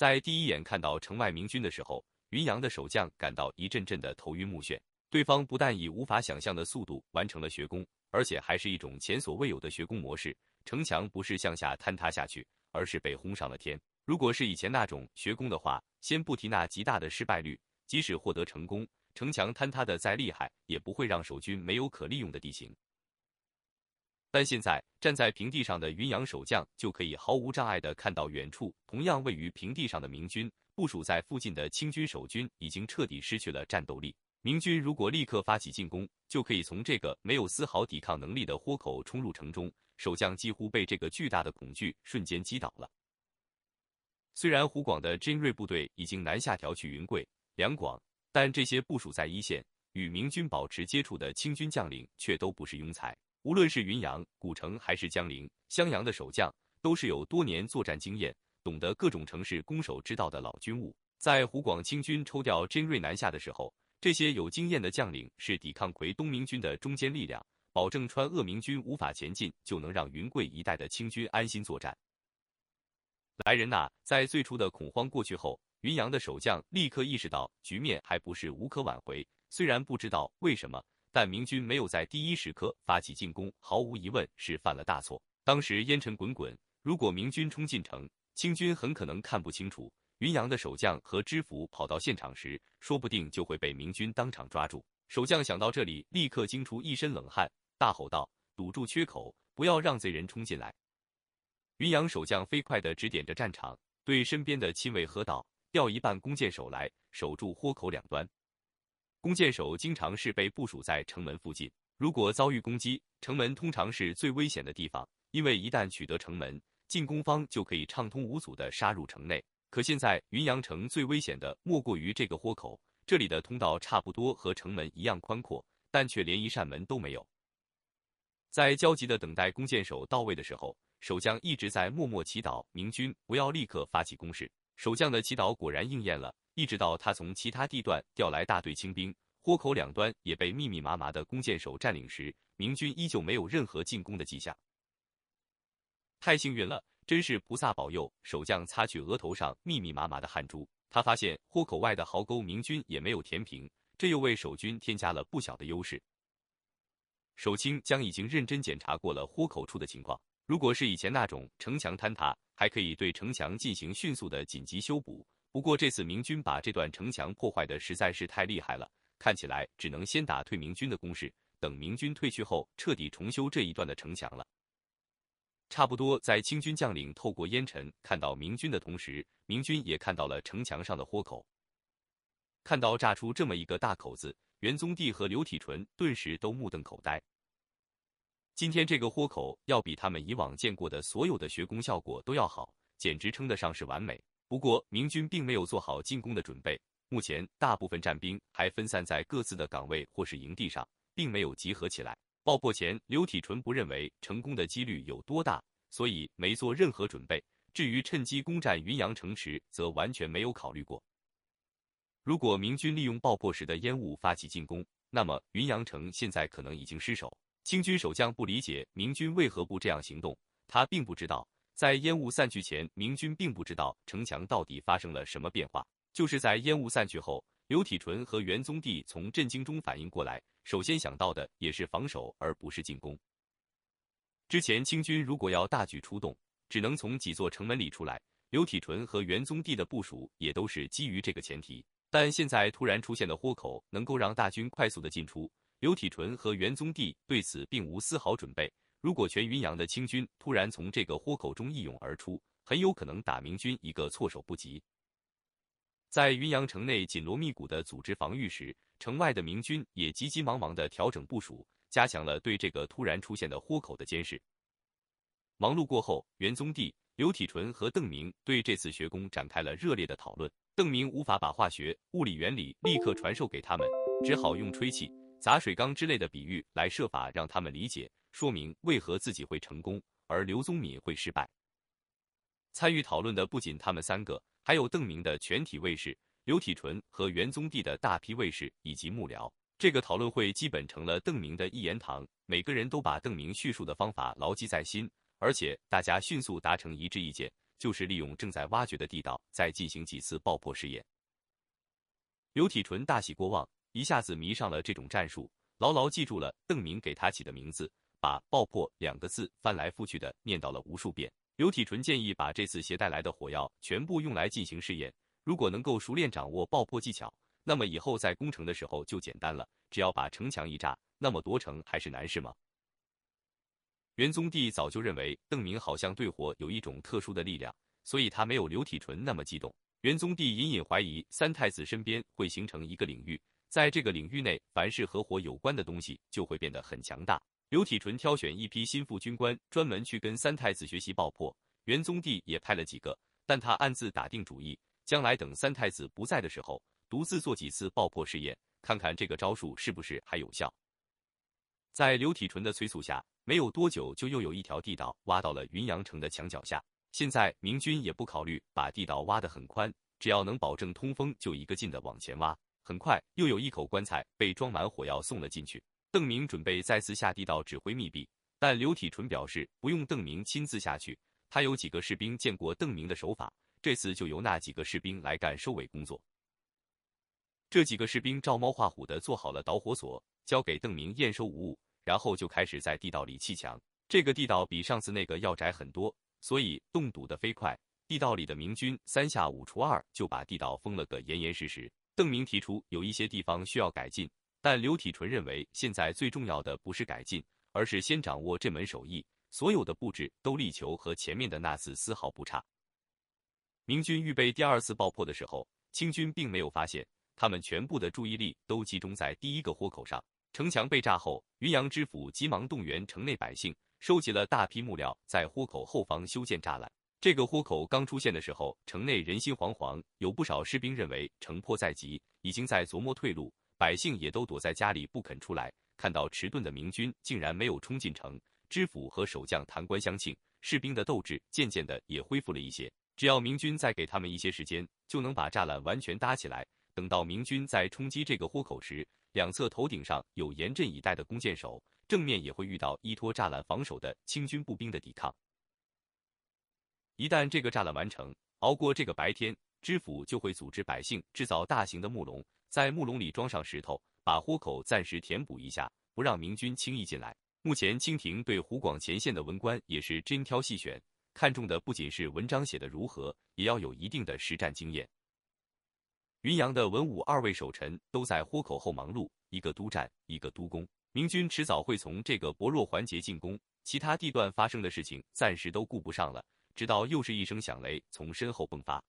在第一眼看到城外明军的时候，云阳的守将感到一阵阵的头晕目眩。对方不但以无法想象的速度完成了学攻，而且还是一种前所未有的学攻模式。城墙不是向下坍塌下去，而是被轰上了天。如果是以前那种学攻的话，先不提那极大的失败率，即使获得成功，城墙坍塌的再厉害，也不会让守军没有可利用的地形。但现在站在平地上的云阳守将就可以毫无障碍地看到远处同样位于平地上的明军，部署在附近的清军守军已经彻底失去了战斗力。明军如果立刻发起进攻，就可以从这个没有丝毫抵抗能力的豁口冲入城中。守将几乎被这个巨大的恐惧瞬间击倒了。虽然湖广的精锐部队已经南下调去云贵、两广，但这些部署在一线与明军保持接触的清军将领却都不是庸才。无论是云阳、古城还是江陵、襄阳的守将，都是有多年作战经验、懂得各种城市攻守之道的老军务。在湖广清军抽调精锐南下的时候，这些有经验的将领是抵抗魁东明军的中坚力量，保证川鄂明军无法前进，就能让云贵一带的清军安心作战。来人呐！在最初的恐慌过去后，云阳的守将立刻意识到局面还不是无可挽回。虽然不知道为什么。但明军没有在第一时刻发起进攻，毫无疑问是犯了大错。当时烟尘滚滚，如果明军冲进城，清军很可能看不清楚。云阳的守将和知府跑到现场时，说不定就会被明军当场抓住。守将想到这里，立刻惊出一身冷汗，大吼道：“堵住缺口，不要让贼人冲进来！”云阳守将飞快地指点着战场，对身边的亲卫喝道：“调一半弓箭手来，守住豁口两端。”弓箭手经常是被部署在城门附近，如果遭遇攻击，城门通常是最危险的地方，因为一旦取得城门，进攻方就可以畅通无阻地杀入城内。可现在云阳城最危险的莫过于这个豁口，这里的通道差不多和城门一样宽阔，但却连一扇门都没有。在焦急地等待弓箭手到位的时候，守将一直在默默祈祷明军不要立刻发起攻势。守将的祈祷果然应验了。一直到他从其他地段调来大队清兵，豁口两端也被密密麻麻的弓箭手占领时，明军依旧没有任何进攻的迹象。太幸运了，真是菩萨保佑！守将擦去额头上密密麻麻的汗珠，他发现豁口外的壕沟明军也没有填平，这又为守军添加了不小的优势。守清将已经认真检查过了豁口处的情况，如果是以前那种城墙坍塌，还可以对城墙进行迅速的紧急修补。不过这次明军把这段城墙破坏的实在是太厉害了，看起来只能先打退明军的攻势，等明军退去后彻底重修这一段的城墙了。差不多在清军将领透过烟尘看到明军的同时，明军也看到了城墙上的豁口。看到炸出这么一个大口子，元宗帝和刘体纯顿时都目瞪口呆。今天这个豁口要比他们以往见过的所有的学工效果都要好，简直称得上是完美。不过，明军并没有做好进攻的准备。目前，大部分战兵还分散在各自的岗位或是营地上，并没有集合起来。爆破前，刘体纯不认为成功的几率有多大，所以没做任何准备。至于趁机攻占云阳城池，则完全没有考虑过。如果明军利用爆破时的烟雾发起进攻，那么云阳城现在可能已经失守。清军守将不理解明军为何不这样行动，他并不知道。在烟雾散去前，明军并不知道城墙到底发生了什么变化。就是在烟雾散去后，刘体纯和元宗帝从震惊中反应过来，首先想到的也是防守，而不是进攻。之前清军如果要大举出动，只能从几座城门里出来。刘体纯和元宗帝的部署也都是基于这个前提。但现在突然出现的豁口，能够让大军快速的进出。刘体纯和元宗帝对此并无丝毫准备。如果全云阳的清军突然从这个豁口中一涌而出，很有可能打明军一个措手不及。在云阳城内紧锣密鼓的组织防御时，城外的明军也急急忙忙的调整部署，加强了对这个突然出现的豁口的监视。忙碌过后，元宗帝、刘体纯和邓明对这次学工展开了热烈的讨论。邓明无法把化学、物理原理立刻传授给他们，只好用吹气、砸水缸之类的比喻来设法让他们理解。说明为何自己会成功，而刘宗敏会失败。参与讨论的不仅他们三个，还有邓明的全体卫士、刘体纯和元宗帝的大批卫士以及幕僚。这个讨论会基本成了邓明的一言堂，每个人都把邓明叙述的方法牢记在心，而且大家迅速达成一致意见，就是利用正在挖掘的地道，再进行几次爆破试验。刘体纯大喜过望，一下子迷上了这种战术，牢牢记住了邓明给他起的名字，把“爆破”两个字翻来覆去的念叨了无数遍。刘体纯建议把这次携带来的火药全部用来进行试验，如果能够熟练掌握爆破技巧，那么以后在攻城的时候就简单了，只要把城墙一炸，那么夺城还是难事吗？元宗帝早就认为邓明好像对火有一种特殊的力量，所以他没有刘体纯那么激动。元宗帝隐隐怀疑三太子身边会形成一个领域，在这个领域内，凡是和火有关的东西就会变得很强大。刘体纯挑选一批心腹军官，专门去跟三太子学习爆破。元宗帝也派了几个，但他暗自打定主意，将来等三太子不在的时候，独自做几次爆破试验，看看这个招数是不是还有效。在刘体纯的催促下，没有多久就又有一条地道挖到了云阳城的墙脚下。现在明军也不考虑把地道挖得很宽，只要能保证通风，就一个劲的往前挖。很快又有一口棺材被装满火药送了进去。邓明准备再次下地道指挥密闭，但刘体纯表示不用邓明亲自下去，他有几个士兵见过邓明的手法，这次就由那几个士兵来干收尾工作。这几个士兵照猫画虎的做好了导火索。交给邓明验收无误，然后就开始在地道里砌墙。这个地道比上次那个要窄很多，所以洞堵得飞快。地道里的明军三下五除二就把地道封了个严严实实。邓明提出有一些地方需要改进，但刘体纯认为现在最重要的不是改进，而是先掌握这门手艺。所有的布置都力求和前面的那次丝毫不差。明军预备第二次爆破的时候，清军并没有发现，他们全部的注意力都集中在第一个豁口上。城墙被炸后，云阳知府急忙动员城内百姓，收集了大批木料，在豁口后方修建栅栏。这个豁口刚出现的时候，城内人心惶惶，有不少士兵认为城破在即，已经在琢磨退路。百姓也都躲在家里不肯出来。看到迟钝的明军竟然没有冲进城，知府和守将弹冠相庆，士兵的斗志渐渐的也恢复了一些。只要明军再给他们一些时间，就能把栅栏完全搭起来。等到明军在冲击这个豁口时，两侧头顶上有严阵以待的弓箭手，正面也会遇到依托栅栏防守的清军步兵的抵抗。一旦这个栅栏完成，熬过这个白天，知府就会组织百姓制造大型的木笼，在木笼里装上石头，把豁口暂时填补一下，不让明军轻易进来。目前清廷对湖广前线的文官也是精挑细选，看重的不仅是文章写的如何，也要有一定的实战经验。云阳的文武二位守臣都在豁口后忙碌，一个督战，一个督攻。明军迟早会从这个薄弱环节进攻，其他地段发生的事情暂时都顾不上了。直到又是一声响雷从身后迸发，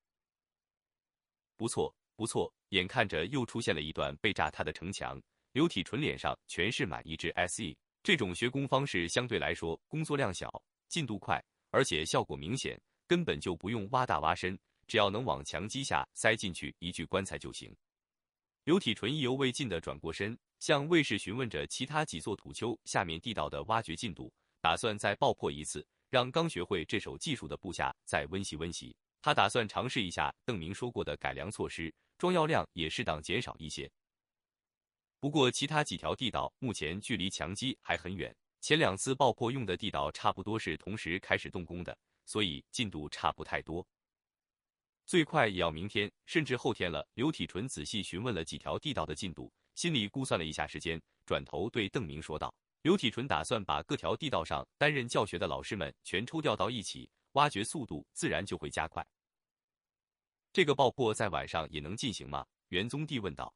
不错，不错，眼看着又出现了一段被炸塌的城墙，刘体纯脸上全是满意之 se。这种学工方式相对来说工作量小，进度快，而且效果明显，根本就不用挖大挖深。只要能往墙基下塞进去一具棺材就行。刘体纯意犹未尽地转过身，向卫士询问着其他几座土丘下面地道的挖掘进度，打算再爆破一次，让刚学会这手技术的部下再温习温习。他打算尝试一下邓明说过的改良措施，装药量也适当减少一些。不过，其他几条地道目前距离墙基还很远，前两次爆破用的地道差不多是同时开始动工的，所以进度差不太多。最快也要明天，甚至后天了。刘体纯仔细询问了几条地道的进度，心里估算了一下时间，转头对邓明说道：“刘体纯打算把各条地道上担任教学的老师们全抽调到一起，挖掘速度自然就会加快。”这个爆破在晚上也能进行吗？元宗帝问道。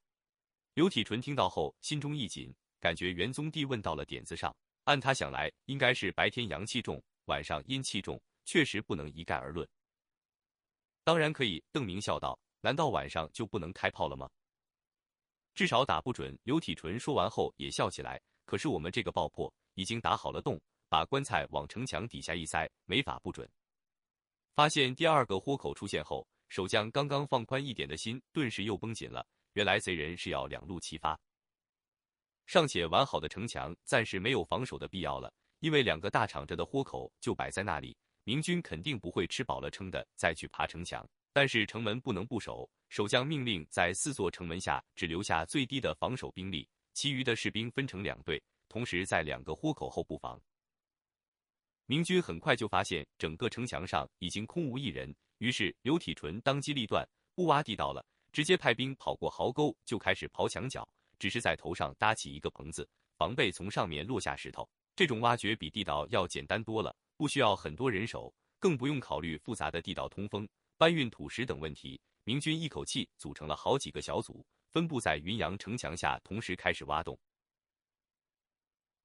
刘体纯听到后心中一紧，感觉元宗帝问到了点子上。按他想来，应该是白天阳气重，晚上阴气重，确实不能一概而论。当然可以，邓明笑道：“难道晚上就不能开炮了吗？至少打不准。”刘体纯说完后也笑起来。可是我们这个爆破已经打好了洞，把棺材往城墙底下一塞，没法不准。发现第二个豁口出现后，守将刚刚放宽一点的心顿时又绷紧了。原来贼人是要两路齐发。尚且完好的城墙暂时没有防守的必要了，因为两个大敞着的豁口就摆在那里。明军肯定不会吃饱了撑的再去爬城墙，但是城门不能不守。守将命令在四座城门下只留下最低的防守兵力，其余的士兵分成两队，同时在两个豁口后布防。明军很快就发现整个城墙上已经空无一人，于是刘体纯当机立断，不挖地道了，直接派兵跑过壕沟就开始刨墙角，只是在头上搭起一个棚子，防备从上面落下石头。这种挖掘比地道要简单多了，不需要很多人手，更不用考虑复杂的地道通风、搬运土石等问题。明军一口气组成了好几个小组，分布在云阳城墙下，同时开始挖洞。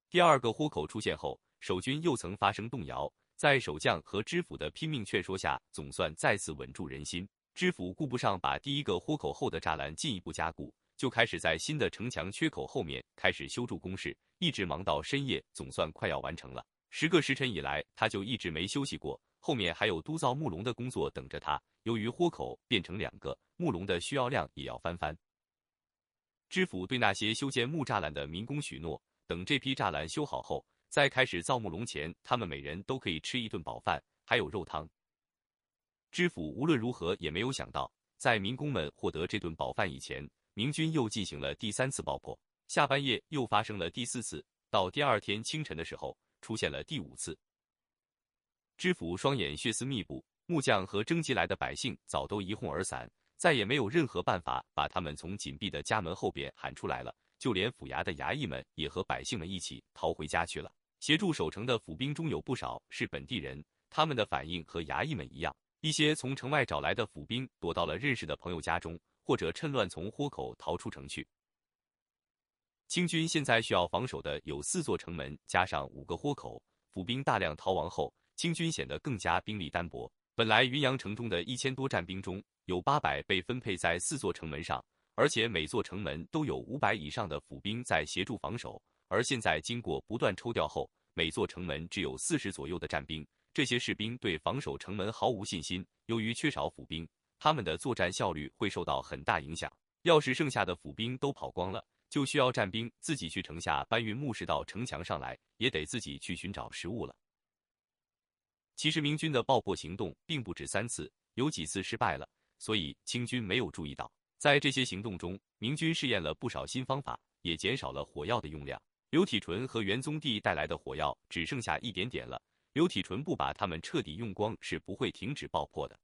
第二个豁口出现后，守军又曾发生动摇，在守将和知府的拼命劝说下，总算再次稳住人心。知府顾不上把第一个豁口后的栅栏进一步加固，就开始在新的城墙缺口后面开始修筑工事，一直忙到深夜，总算快要完成了。十个时辰以来，他就一直没休息过，后面还有督造木龙的工作等着他。由于豁口变成两个，木龙的需要量也要翻番。知府对那些修建木栅栏的民工许诺。等这批栅栏修好后，在开始造木龙前，他们每人都可以吃一顿饱饭，还有肉汤。知府无论如何也没有想到，在民工们获得这顿饱饭以前，明军又进行了第三次爆破。下半夜又发生了第四次，到第二天清晨的时候，出现了第五次。知府双眼血丝密布，木匠和征集来的百姓早都一哄而散，再也没有任何办法把他们从紧闭的家门后边喊出来了。就连府衙的衙役们也和百姓们一起逃回家去了。协助守城的府兵中有不少是本地人，他们的反应和衙役们一样。一些从城外找来的府兵躲到了认识的朋友家中，或者趁乱从豁口逃出城去。清军现在需要防守的有四座城门，加上五个豁口。府兵大量逃亡后，清军显得更加兵力单薄。本来云阳城中的一千多战兵中，有八百被分配在四座城门上。而且每座城门都有五百以上的府兵在协助防守，而现在经过不断抽调后，每座城门只有四十左右的战兵。这些士兵对防守城门毫无信心。由于缺少府兵，他们的作战效率会受到很大影响。要是剩下的府兵都跑光了，就需要战兵自己去城下搬运木石到城墙上来，也得自己去寻找食物了。其实明军的爆破行动并不止三次，有几次失败了，所以清军没有注意到。在这些行动中，明军试验了不少新方法，也减少了火药的用量。刘体纯和元宗帝带来的火药只剩下一点点了，刘体纯不把它们彻底用光，是不会停止爆破的。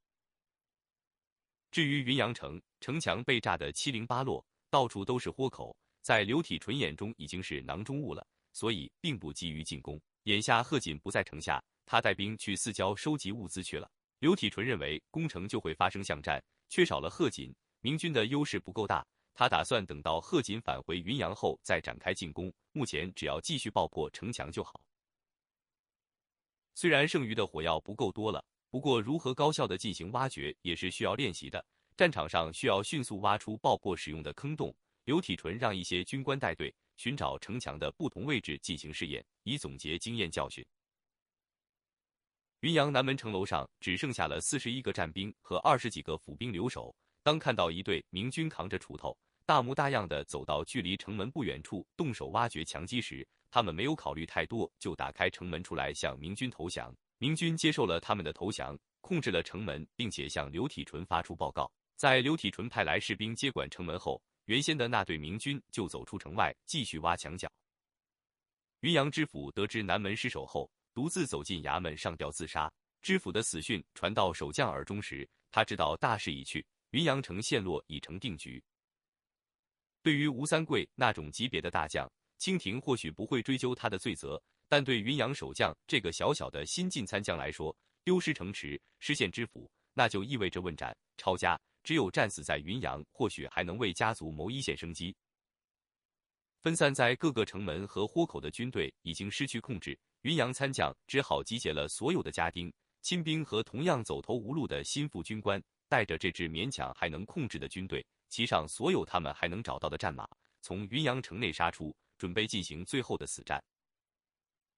至于云阳城，城墙被炸得七零八落，到处都是豁口，在刘体纯眼中已经是囊中物了，所以并不急于进攻。眼下贺锦不在城下，他带兵去四郊收集物资去了。刘体纯认为攻城就会发生巷战，缺少了贺锦。明军的优势不够大，他打算等到贺锦返回云阳后再展开进攻。目前只要继续爆破城墙就好。虽然剩余的火药不够多了，不过如何高效的进行挖掘也是需要练习的。战场上需要迅速挖出爆破使用的坑洞。刘体纯让一些军官带队寻找城墙的不同位置进行试验，以总结经验教训。云阳南门城楼上只剩下了四十一个战兵和二十几个府兵留守。当看到一队明军扛着锄头，大模大样的走到距离城门不远处，动手挖掘墙基时，他们没有考虑太多，就打开城门出来向明军投降。明军接受了他们的投降，控制了城门，并且向刘体纯发出报告。在刘体纯派来士兵接管城门后，原先的那队明军就走出城外，继续挖墙角。云阳知府得知南门失守后，独自走进衙门上吊自杀。知府的死讯传到守将耳中时，他知道大势已去。云阳城陷落已成定局。对于吴三桂那种级别的大将，清廷或许不会追究他的罪责，但对云阳守将这个小小的新晋参将来说，丢失城池、失陷知府，那就意味着问斩、抄家。只有战死在云阳，或许还能为家族谋一线生机。分散在各个城门和豁口的军队已经失去控制，云阳参将只好集结了所有的家丁、亲兵和同样走投无路的心腹军官。带着这支勉强还能控制的军队，骑上所有他们还能找到的战马，从云阳城内杀出，准备进行最后的死战。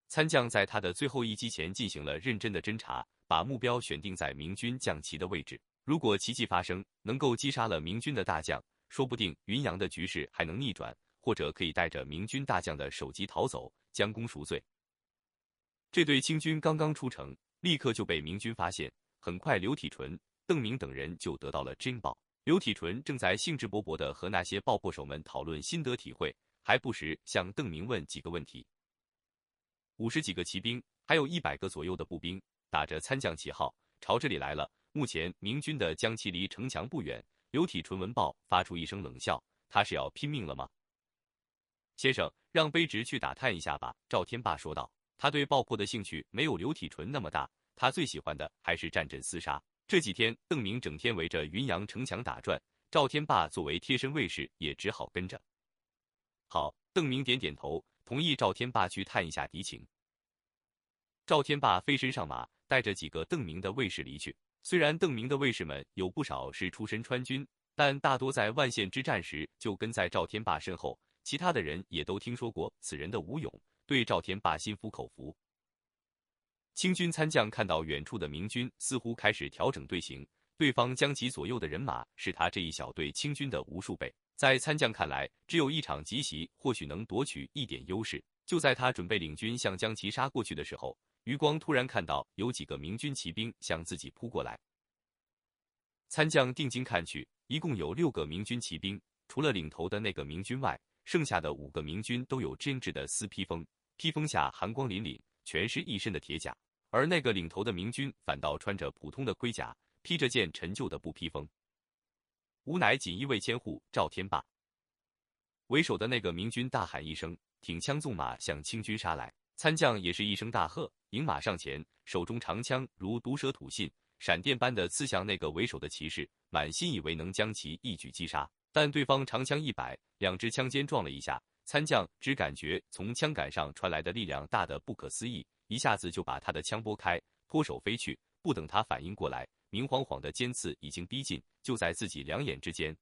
参将在他的最后一击前进行了认真的侦查，把目标选定在明军将旗的位置。如果奇迹发生，能够击杀了明军的大将，说不定云阳的局势还能逆转，或者可以带着明军大将的首级逃走，将功赎罪。这队清军刚刚出城，立刻就被明军发现。很快，刘体纯。邓明等人就得到了侦报。刘体纯正在兴致勃勃地和那些爆破手们讨论心得体会，还不时向邓明问几个问题。五十几个骑兵，还有一百个左右的步兵，打着参将旗号朝这里来了。目前明军的将其离城墙不远。刘体纯闻报，发出一声冷笑：“他是要拼命了吗？”先生，让卑职去打探一下吧。”赵天霸说道。他对爆破的兴趣没有刘体纯那么大，他最喜欢的还是战阵厮杀。这几天，邓明整天围着云阳城墙打转，赵天霸作为贴身卫士，也只好跟着。好，邓明点点头，同意赵天霸去探一下敌情。赵天霸飞身上马，带着几个邓明的卫士离去。虽然邓明的卫士们有不少是出身川军，但大多在万县之战时就跟在赵天霸身后。其他的人也都听说过此人的武勇，对赵天霸心服口服。清军参将看到远处的明军似乎开始调整队形，对方将其左右的人马是他这一小队清军的无数倍。在参将看来，只有一场急袭或许能夺取一点优势。就在他准备领军向将其杀过去的时候，余光突然看到有几个明军骑兵向自己扑过来。参将定睛看去，一共有六个明军骑兵，除了领头的那个明军外。剩下的五个明军都有精致的丝披风，披风下寒光凛凛，全是一身的铁甲；而那个领头的明军反倒穿着普通的盔甲，披着件陈旧的布披风。吾乃锦衣卫千户赵天霸。为首的那个明军大喊一声，挺枪纵马向清军杀来。参将也是一声大喝，迎马上前，手中长枪如毒蛇吐信，闪电般的刺向那个为首的骑士，满心以为能将其一举击杀。但对方长枪一摆，两支枪尖撞了一下，参将只感觉从枪杆上传来的力量大得不可思议，一下子就把他的枪拨开，脱手飞去。不等他反应过来，明晃晃的尖刺已经逼近，就在自己两眼之间。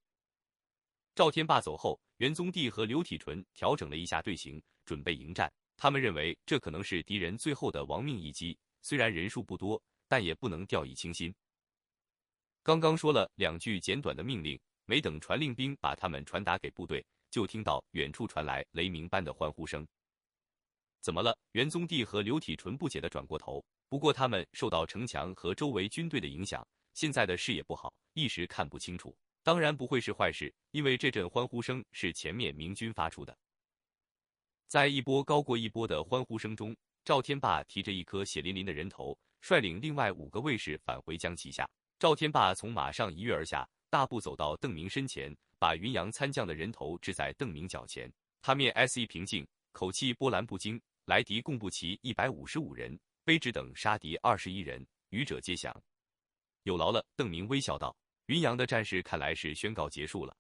赵天霸走后，元宗帝和刘体纯调整了一下队形，准备迎战。他们认为这可能是敌人最后的亡命一击，虽然人数不多，但也不能掉以轻心。刚刚说了两句简短的命令。没等传令兵把他们传达给部队，就听到远处传来雷鸣般的欢呼声。怎么了？元宗帝和刘体纯不解的转过头。不过他们受到城墙和周围军队的影响，现在的视野不好，一时看不清楚。当然不会是坏事，因为这阵欢呼声是前面明军发出的。在一波高过一波的欢呼声中，赵天霸提着一颗血淋淋的人头，率领另外五个卫士返回江旗下。赵天霸从马上一跃而下。大步走到邓明身前，把云阳参将的人头置在邓明脚前。他面 S 一平静，口气波澜不惊。来敌共不齐一百五十五人，卑职等杀敌二十一人，余者皆降。有劳了。邓明微笑道：“云阳的战事看来是宣告结束了。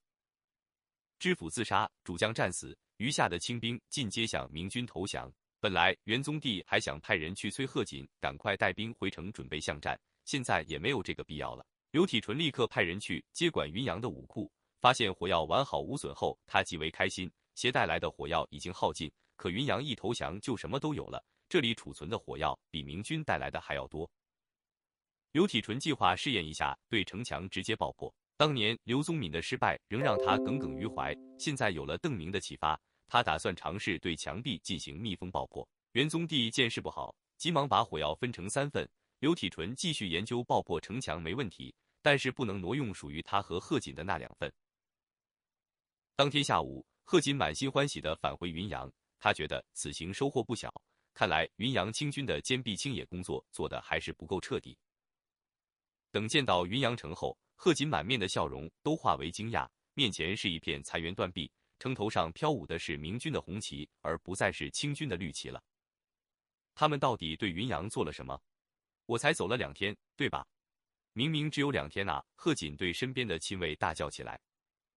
知府自杀，主将战死，余下的清兵尽皆向明军投降。本来元宗帝还想派人去催贺锦赶快带兵回城准备巷战，现在也没有这个必要了。”刘体纯立刻派人去接管云阳的武库，发现火药完好无损后，他极为开心。携带来的火药已经耗尽，可云阳一投降就什么都有了。这里储存的火药比明军带来的还要多。刘体纯计划试验一下对城墙直接爆破。当年刘宗敏的失败仍让他耿耿于怀，现在有了邓明的启发，他打算尝试对墙壁进行密封爆破。元宗帝见势不好，急忙把火药分成三份。刘体纯继续研究爆破城墙没问题。但是不能挪用属于他和贺锦的那两份。当天下午，贺锦满心欢喜地返回云阳，他觉得此行收获不小。看来云阳清军的坚壁清野工作做得还是不够彻底。等见到云阳城后，贺锦满面的笑容都化为惊讶，面前是一片残垣断壁，城头上飘舞的是明军的红旗，而不再是清军的绿旗了。他们到底对云阳做了什么？我才走了两天，对吧？明明只有两天呐！贺锦对身边的亲卫大叫起来。